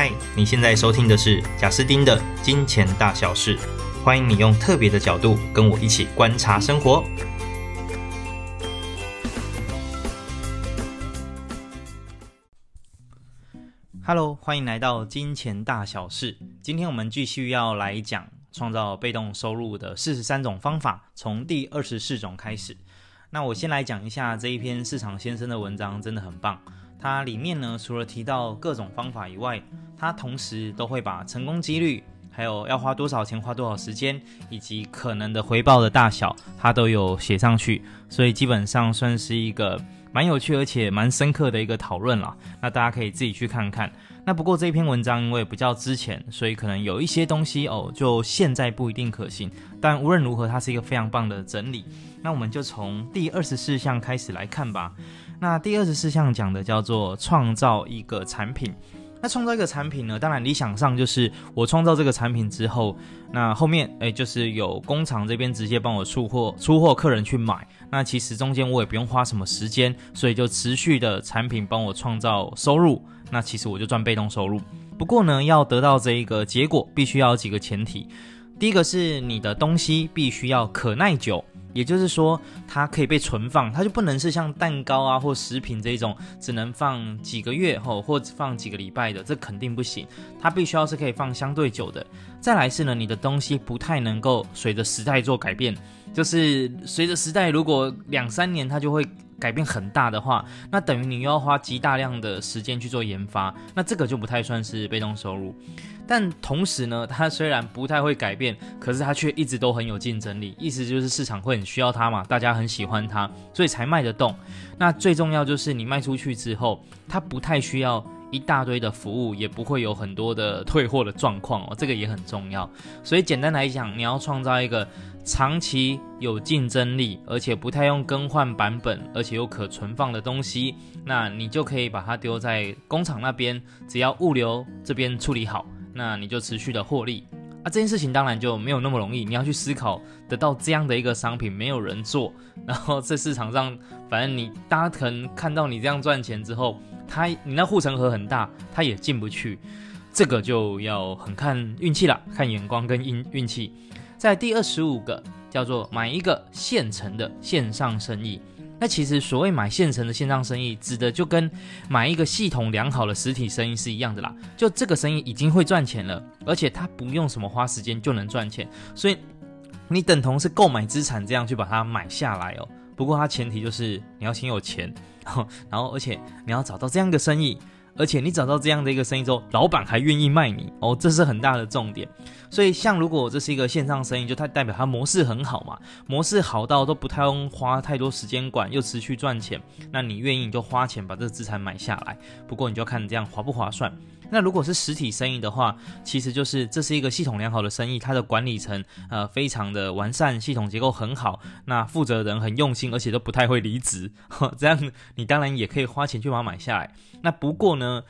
嗨，你现在收听的是贾斯丁的金钱大小事，欢迎你用特别的角度跟我一起观察生活。Hello，欢迎来到金钱大小事。今天我们继续要来讲创造被动收入的四十三种方法，从第二十四种开始。那我先来讲一下这一篇市场先生的文章，真的很棒。它里面呢，除了提到各种方法以外，它同时都会把成功几率，还有要花多少钱、花多少时间，以及可能的回报的大小，它都有写上去。所以基本上算是一个蛮有趣而且蛮深刻的一个讨论啦。那大家可以自己去看看。那不过这篇文章因为比较之前，所以可能有一些东西哦，就现在不一定可行。但无论如何，它是一个非常棒的整理。那我们就从第二十四项开始来看吧。那第二十四项讲的叫做创造一个产品。那创造一个产品呢，当然理想上就是我创造这个产品之后，那后面诶就是有工厂这边直接帮我出货，出货客人去买。那其实中间我也不用花什么时间，所以就持续的产品帮我创造收入。那其实我就赚被动收入。不过呢，要得到这一个结果，必须要有几个前提。第一个是你的东西必须要可耐久。也就是说，它可以被存放，它就不能是像蛋糕啊或食品这种只能放几个月后或者放几个礼拜的，这肯定不行。它必须要是可以放相对久的。再来是呢，你的东西不太能够随着时代做改变，就是随着时代，如果两三年它就会改变很大的话，那等于你又要花极大量的时间去做研发，那这个就不太算是被动收入。但同时呢，它虽然不太会改变，可是它却一直都很有竞争力。意思就是市场会很需要它嘛，大家很喜欢它，所以才卖得动。那最重要就是你卖出去之后，它不太需要一大堆的服务，也不会有很多的退货的状况哦，这个也很重要。所以简单来讲，你要创造一个长期有竞争力，而且不太用更换版本，而且又可存放的东西，那你就可以把它丢在工厂那边，只要物流这边处理好。那你就持续的获利啊，这件事情当然就没有那么容易。你要去思考得到这样的一个商品，没有人做，然后在市场上，反正你大家可能看到你这样赚钱之后，他你那护城河很大，他也进不去，这个就要很看运气了，看眼光跟运运气。在第二十五个叫做买一个现成的线上生意。那其实所谓买现成的线上生意，指的就跟买一个系统良好的实体生意是一样的啦。就这个生意已经会赚钱了，而且它不用什么花时间就能赚钱，所以你等同是购买资产这样去把它买下来哦。不过它前提就是你要先有钱，然后而且你要找到这样的生意。而且你找到这样的一个生意之后，老板还愿意卖你哦，这是很大的重点。所以，像如果这是一个线上生意，就它代表它模式很好嘛，模式好到都不太用花太多时间管，又持续赚钱，那你愿意你就花钱把这个资产买下来。不过你就要看这样划不划算。那如果是实体生意的话，其实就是这是一个系统良好的生意，它的管理层呃非常的完善，系统结构很好，那负责人很用心，而且都不太会离职，这样你当然也可以花钱去把它买下来。那不过呢，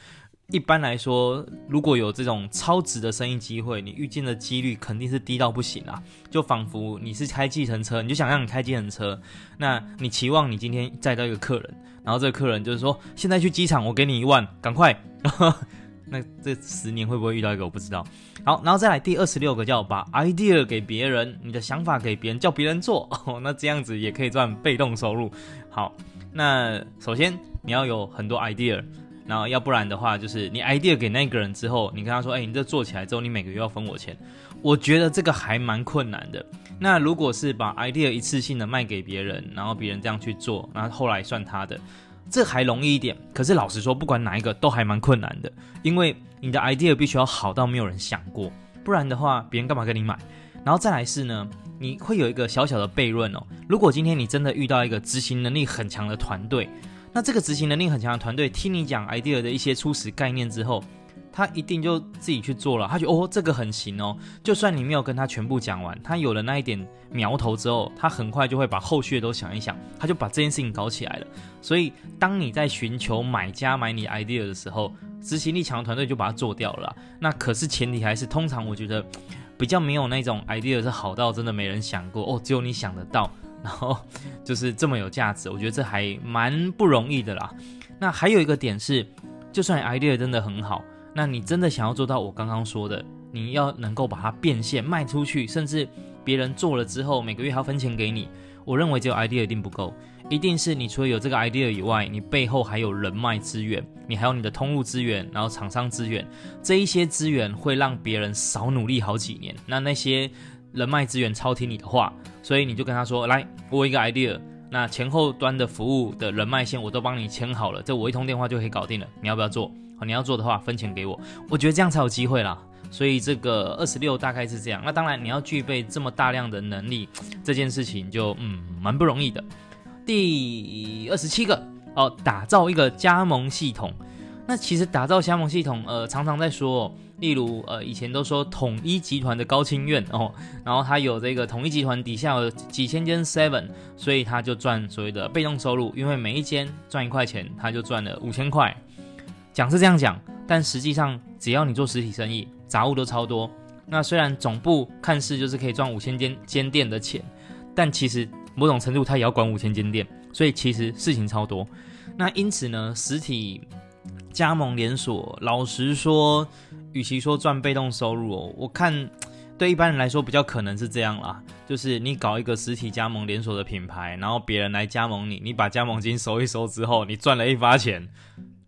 一般来说，如果有这种超值的生意机会，你遇见的几率肯定是低到不行啊，就仿佛你是开计程车，你就想让你开计程车，那你期望你今天载到一个客人，然后这个客人就是说，现在去机场，我给你一万，赶快。那这十年会不会遇到一个我不知道。好，然后再来第二十六个叫把 idea 给别人，你的想法给别人，叫别人做，哦，那这样子也可以赚被动收入。好，那首先你要有很多 idea，然后要不然的话就是你 idea 给那个人之后，你跟他说，哎，你这做起来之后，你每个月要分我钱。我觉得这个还蛮困难的。那如果是把 idea 一次性的卖给别人，然后别人这样去做，然后后来算他的。这还容易一点，可是老实说，不管哪一个都还蛮困难的，因为你的 idea 必须要好到没有人想过，不然的话，别人干嘛跟你买？然后再来是呢，你会有一个小小的悖论哦。如果今天你真的遇到一个执行能力很强的团队，那这个执行能力很强的团队听你讲 idea 的一些初始概念之后，他一定就自己去做了，他觉得哦，这个很行哦。就算你没有跟他全部讲完，他有了那一点苗头之后，他很快就会把后续的都想一想，他就把这件事情搞起来了。所以，当你在寻求买家买你 idea 的时候，执行力强的团队就把它做掉了。那可是前提还是，通常我觉得比较没有那种 idea 是好到真的没人想过哦，只有你想得到，然后就是这么有价值。我觉得这还蛮不容易的啦。那还有一个点是，就算 idea 真的很好。那你真的想要做到我刚刚说的，你要能够把它变现卖出去，甚至别人做了之后每个月还要分钱给你，我认为只有 idea 一定不够，一定是你除了有这个 idea 以外，你背后还有人脉资源，你还有你的通路资源，然后厂商资源，这一些资源会让别人少努力好几年。那那些人脉资源超听你的话，所以你就跟他说：“来，我一个 idea，那前后端的服务的人脉线我都帮你牵好了，这我一通电话就可以搞定了。你要不要做？你要做的话分钱给我，我觉得这样才有机会啦。所以这个二十六大概是这样。那当然你要具备这么大量的能力，这件事情就嗯蛮不容易的。第二十七个哦，打造一个加盟系统。那其实打造加盟系统，呃，常常在说。例如，呃，以前都说统一集团的高清院哦，然后他有这个统一集团底下有几千间 Seven，所以他就赚所谓的被动收入，因为每一间赚一块钱，他就赚了五千块。讲是这样讲，但实际上只要你做实体生意，杂物都超多。那虽然总部看似就是可以赚五千间间店的钱，但其实某种程度他也要管五千间店，所以其实事情超多。那因此呢，实体加盟连锁，老实说。与其说赚被动收入哦，我看对一般人来说比较可能是这样啦，就是你搞一个实体加盟连锁的品牌，然后别人来加盟你，你把加盟金收一收之后，你赚了一发钱，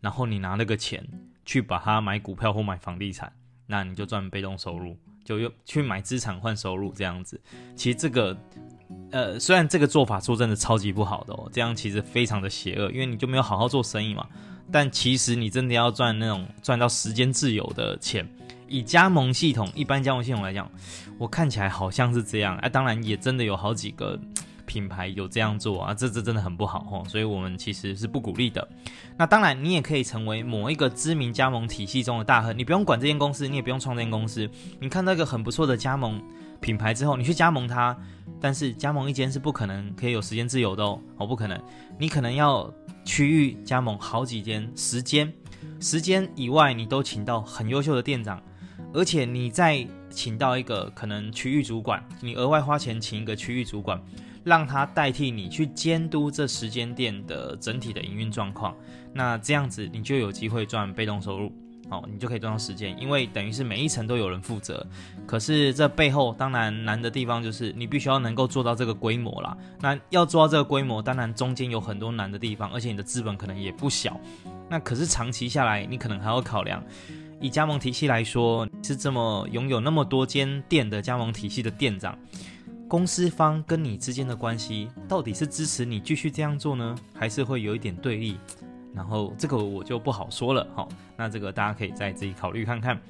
然后你拿那个钱去把它买股票或买房地产，那你就赚被动收入，就用去买资产换收入这样子。其实这个呃，虽然这个做法说真的超级不好的哦，这样其实非常的邪恶，因为你就没有好好做生意嘛。但其实你真的要赚那种赚到时间自由的钱，以加盟系统一般加盟系统来讲，我看起来好像是这样。哎，当然也真的有好几个品牌有这样做啊，这这真的很不好哦，所以我们其实是不鼓励的。那当然，你也可以成为某一个知名加盟体系中的大亨，你不用管这间公司，你也不用创这间公司，你看到一个很不错的加盟品牌之后，你去加盟它，但是加盟一间是不可能可以有时间自由的哦，哦不可能，你可能要。区域加盟好几间，时间时间以外，你都请到很优秀的店长，而且你再请到一个可能区域主管，你额外花钱请一个区域主管，让他代替你去监督这时间店的整体的营运状况，那这样子你就有机会赚被动收入。哦，你就可以赚到时间，因为等于是每一层都有人负责。可是这背后当然难的地方就是你必须要能够做到这个规模啦。那要做到这个规模，当然中间有很多难的地方，而且你的资本可能也不小。那可是长期下来，你可能还要考量，以加盟体系来说，是这么拥有那么多间店的加盟体系的店长，公司方跟你之间的关系到底是支持你继续这样做呢，还是会有一点对立？然后这个我就不好说了，好，那这个大家可以再自己考虑看看。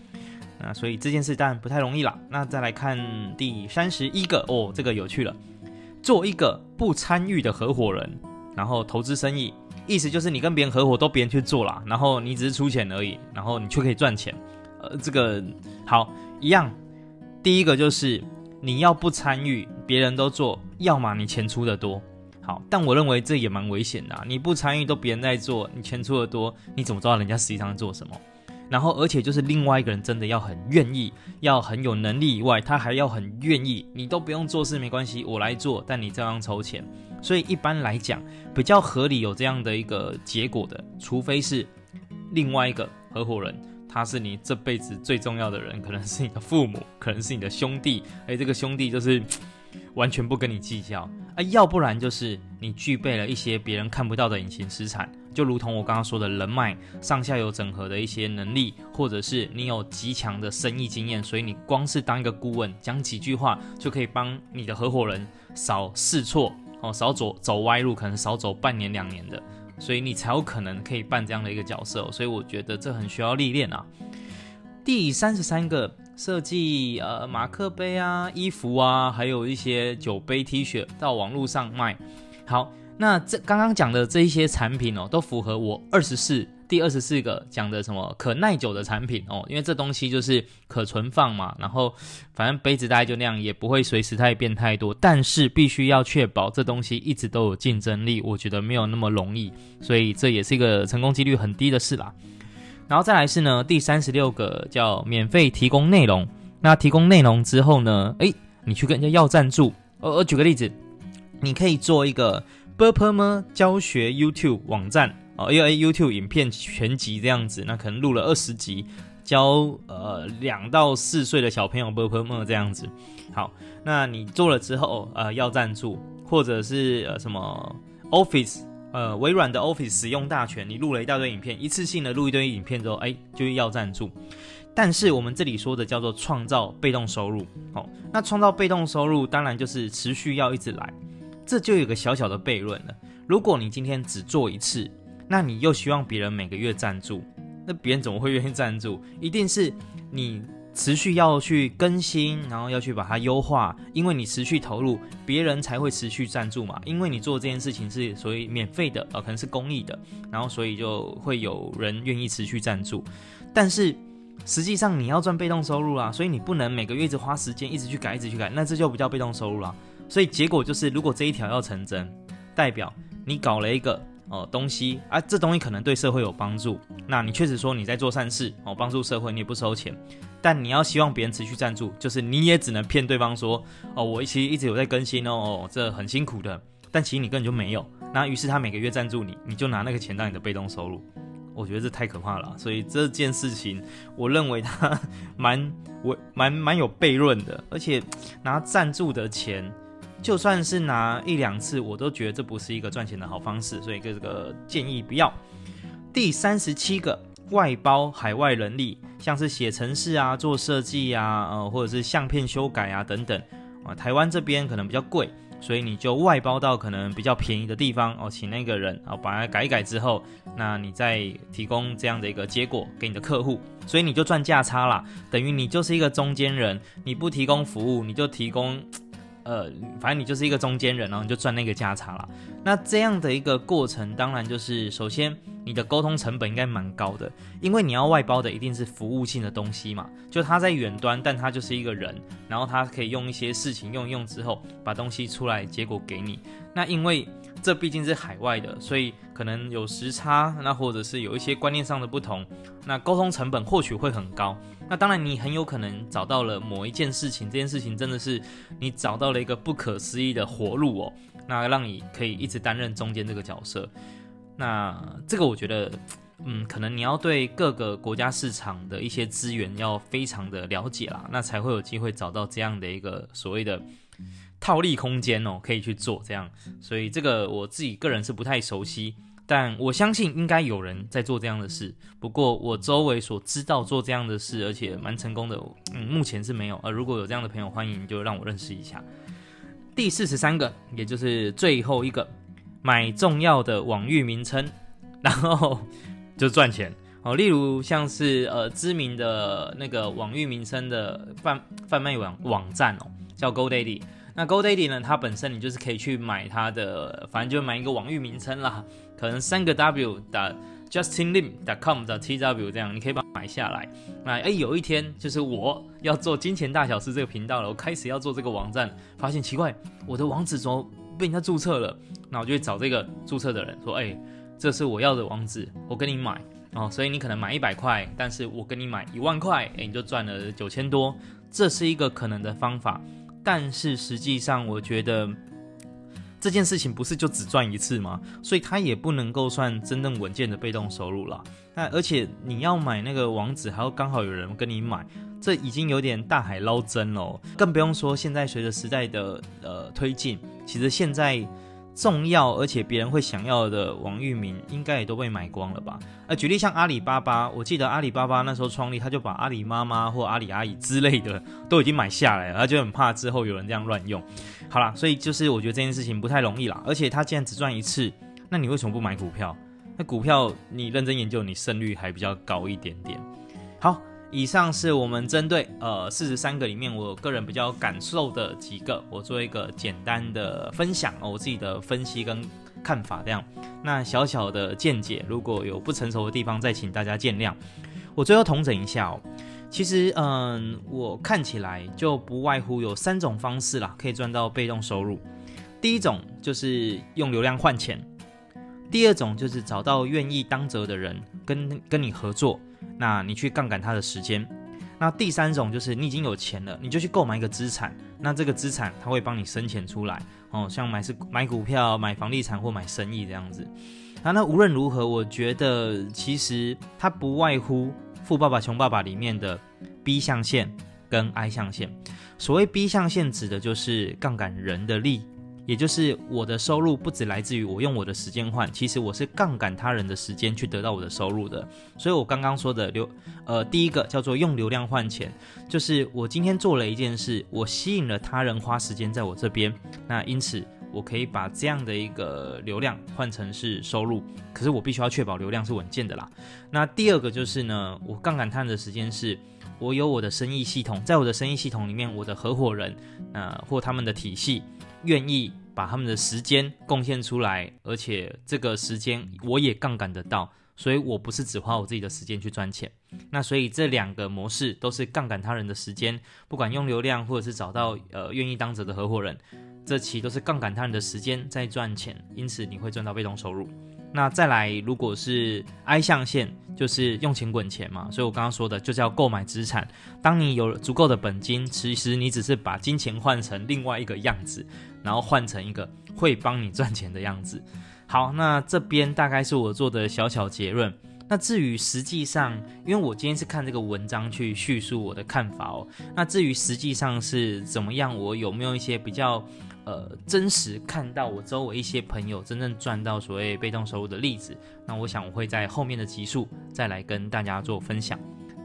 那所以这件事当然不太容易啦。那再来看第三十一个哦，这个有趣了，做一个不参与的合伙人，然后投资生意，意思就是你跟别人合伙都别人去做啦，然后你只是出钱而已，然后你却可以赚钱。呃，这个好一样，第一个就是你要不参与，别人都做，要么你钱出得多。好，但我认为这也蛮危险的。你不参与，都别人在做，你钱出的多，你怎么知道人家实际上在做什么？然后，而且就是另外一个人真的要很愿意，要很有能力以外，他还要很愿意。你都不用做事没关系，我来做，但你照样筹钱。所以一般来讲，比较合理有这样的一个结果的，除非是另外一个合伙人，他是你这辈子最重要的人，可能是你的父母，可能是你的兄弟，哎，这个兄弟就是。完全不跟你计较啊，要不然就是你具备了一些别人看不到的隐形资产，就如同我刚刚说的人脉、上下游整合的一些能力，或者是你有极强的生意经验，所以你光是当一个顾问，讲几句话就可以帮你的合伙人少试错哦，少走走歪路，可能少走半年两年的，所以你才有可能可以扮这样的一个角色，所以我觉得这很需要历练啊。第三十三个。设计呃马克杯啊、衣服啊，还有一些酒杯 T 恤到网络上卖。好，那这刚刚讲的这一些产品哦，都符合我二十四第二十四个讲的什么可耐久的产品哦，因为这东西就是可存放嘛，然后反正杯子大概就那样，也不会随时太变太多，但是必须要确保这东西一直都有竞争力，我觉得没有那么容易，所以这也是一个成功几率很低的事啦。然后再来是呢，第三十六个叫免费提供内容，那提供内容之后呢，诶，你去跟人家要赞助，呃、我，举个例子，你可以做一个 b u r p e r 么教学 YouTube 网站。哦，因为 YouTube 影片全集这样子，那可能录了二十集，教呃两到四岁的小朋友 b u b 这样子。好，那你做了之后，呃，要赞助或者是呃什么 Office，呃，微软的 Office 使用大全，你录了一大堆影片，一次性的录一堆影片之后，哎，就要赞助。但是我们这里说的叫做创造被动收入，哦，那创造被动收入当然就是持续要一直来，这就有个小小的悖论了。如果你今天只做一次，那你又希望别人每个月赞助，那别人怎么会愿意赞助？一定是你。持续要去更新，然后要去把它优化，因为你持续投入，别人才会持续赞助嘛。因为你做这件事情是所谓免费的，呃，可能是公益的，然后所以就会有人愿意持续赞助。但是实际上你要赚被动收入啦，所以你不能每个月一直花时间一直去改，一直去改，那这就不叫被动收入啦。所以结果就是，如果这一条要成真，代表你搞了一个。哦，东西啊，这东西可能对社会有帮助。那你确实说你在做善事哦，帮助社会，你也不收钱。但你要希望别人持续赞助，就是你也只能骗对方说哦，我其实一直有在更新哦，这很辛苦的。但其实你根本就没有。那于是他每个月赞助你，你就拿那个钱当你的被动收入。我觉得这太可怕了。所以这件事情，我认为他蛮我蛮蛮有悖论的，而且拿赞助的钱。就算是拿一两次，我都觉得这不是一个赚钱的好方式，所以这个建议不要。第三十七个，外包海外人力，像是写程式啊、做设计啊，呃，或者是相片修改啊等等啊，台湾这边可能比较贵，所以你就外包到可能比较便宜的地方哦，请那个人啊把它改一改之后，那你再提供这样的一个结果给你的客户，所以你就赚价差啦，等于你就是一个中间人，你不提供服务，你就提供。呃，反正你就是一个中间人，然后你就赚那个价差了。那这样的一个过程，当然就是首先你的沟通成本应该蛮高的，因为你要外包的一定是服务性的东西嘛。就他在远端，但他就是一个人，然后他可以用一些事情用一用之后，把东西出来，结果给你。那因为这毕竟是海外的，所以可能有时差，那或者是有一些观念上的不同，那沟通成本或许会很高。那当然，你很有可能找到了某一件事情，这件事情真的是你找到了一个不可思议的活路哦，那让你可以一直担任中间这个角色。那这个我觉得，嗯，可能你要对各个国家市场的一些资源要非常的了解啦，那才会有机会找到这样的一个所谓的套利空间哦，可以去做这样。所以这个我自己个人是不太熟悉。但我相信应该有人在做这样的事，不过我周围所知道做这样的事，而且蛮成功的，嗯，目前是没有。而如果有这样的朋友，欢迎就让我认识一下。第四十三个，也就是最后一个，买重要的网域名称，然后就赚钱哦。例如像是呃知名的那个网域名称的贩贩卖网网站哦，叫 GoDaddy。那 GoDaddy 呢，它本身你就是可以去买它的，反正就买一个网域名称啦。可能三个 w 的 justinlim.com 的 tw 这样，你可以把它买下来。那哎，有一天就是我要做金钱大小事这个频道了，我开始要做这个网站，发现奇怪，我的网址怎么被人家注册了？那我就去找这个注册的人说，哎，这是我要的网址，我跟你买哦。所以你可能买一百块，但是我跟你买一万块，哎，你就赚了九千多。这是一个可能的方法，但是实际上我觉得。这件事情不是就只赚一次吗？所以它也不能够算真正稳健的被动收入了。那而且你要买那个网址，还要刚好有人跟你买，这已经有点大海捞针了。更不用说现在随着时代的呃推进，其实现在。重要而且别人会想要的网域名，应该也都被买光了吧？呃，举例像阿里巴巴，我记得阿里巴巴那时候创立，他就把阿里妈妈或阿里阿姨之类的都已经买下来了，他就很怕之后有人这样乱用。好啦，所以就是我觉得这件事情不太容易啦。而且他既然只赚一次，那你为什么不买股票？那股票你认真研究，你胜率还比较高一点点。好。以上是我们针对呃四十三个里面，我个人比较感受的几个，我做一个简单的分享，我自己的分析跟看法这样。那小小的见解，如果有不成熟的地方，再请大家见谅。我最后统整一下哦，其实嗯，我看起来就不外乎有三种方式啦，可以赚到被动收入。第一种就是用流量换钱，第二种就是找到愿意当责的人跟跟你合作。那你去杠杆他的时间，那第三种就是你已经有钱了，你就去购买一个资产，那这个资产它会帮你生钱出来哦，像买是买股票、买房地产或买生意这样子。那那无论如何，我觉得其实它不外乎富爸爸穷爸爸里面的 B 象限跟 I 象限。所谓 B 象限指的就是杠杆人的力。也就是我的收入不只来自于我用我的时间换，其实我是杠杆他人的时间去得到我的收入的。所以我刚刚说的流，呃，第一个叫做用流量换钱，就是我今天做了一件事，我吸引了他人花时间在我这边，那因此我可以把这样的一个流量换成是收入，可是我必须要确保流量是稳健的啦。那第二个就是呢，我杠杆他人的时间是，我有我的生意系统，在我的生意系统里面，我的合伙人，呃，或他们的体系愿意。把他们的时间贡献出来，而且这个时间我也杠杆得到，所以我不是只花我自己的时间去赚钱。那所以这两个模式都是杠杆他人的时间，不管用流量或者是找到呃愿意当责的合伙人，这期都是杠杆他人的时间在赚钱，因此你会赚到被动收入。那再来，如果是 I 象限，就是用钱滚钱嘛。所以我刚刚说的就叫购买资产。当你有足够的本金，其实你只是把金钱换成另外一个样子，然后换成一个会帮你赚钱的样子。好，那这边大概是我做的小小结论。那至于实际上，因为我今天是看这个文章去叙述我的看法哦。那至于实际上是怎么样，我有没有一些比较？呃，真实看到我周围一些朋友真正赚到所谓被动收入的例子，那我想我会在后面的集数再来跟大家做分享。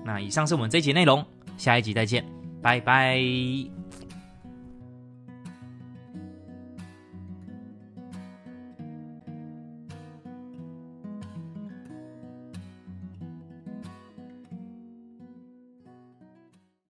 那以上是我们这一集内容，下一集再见，拜拜。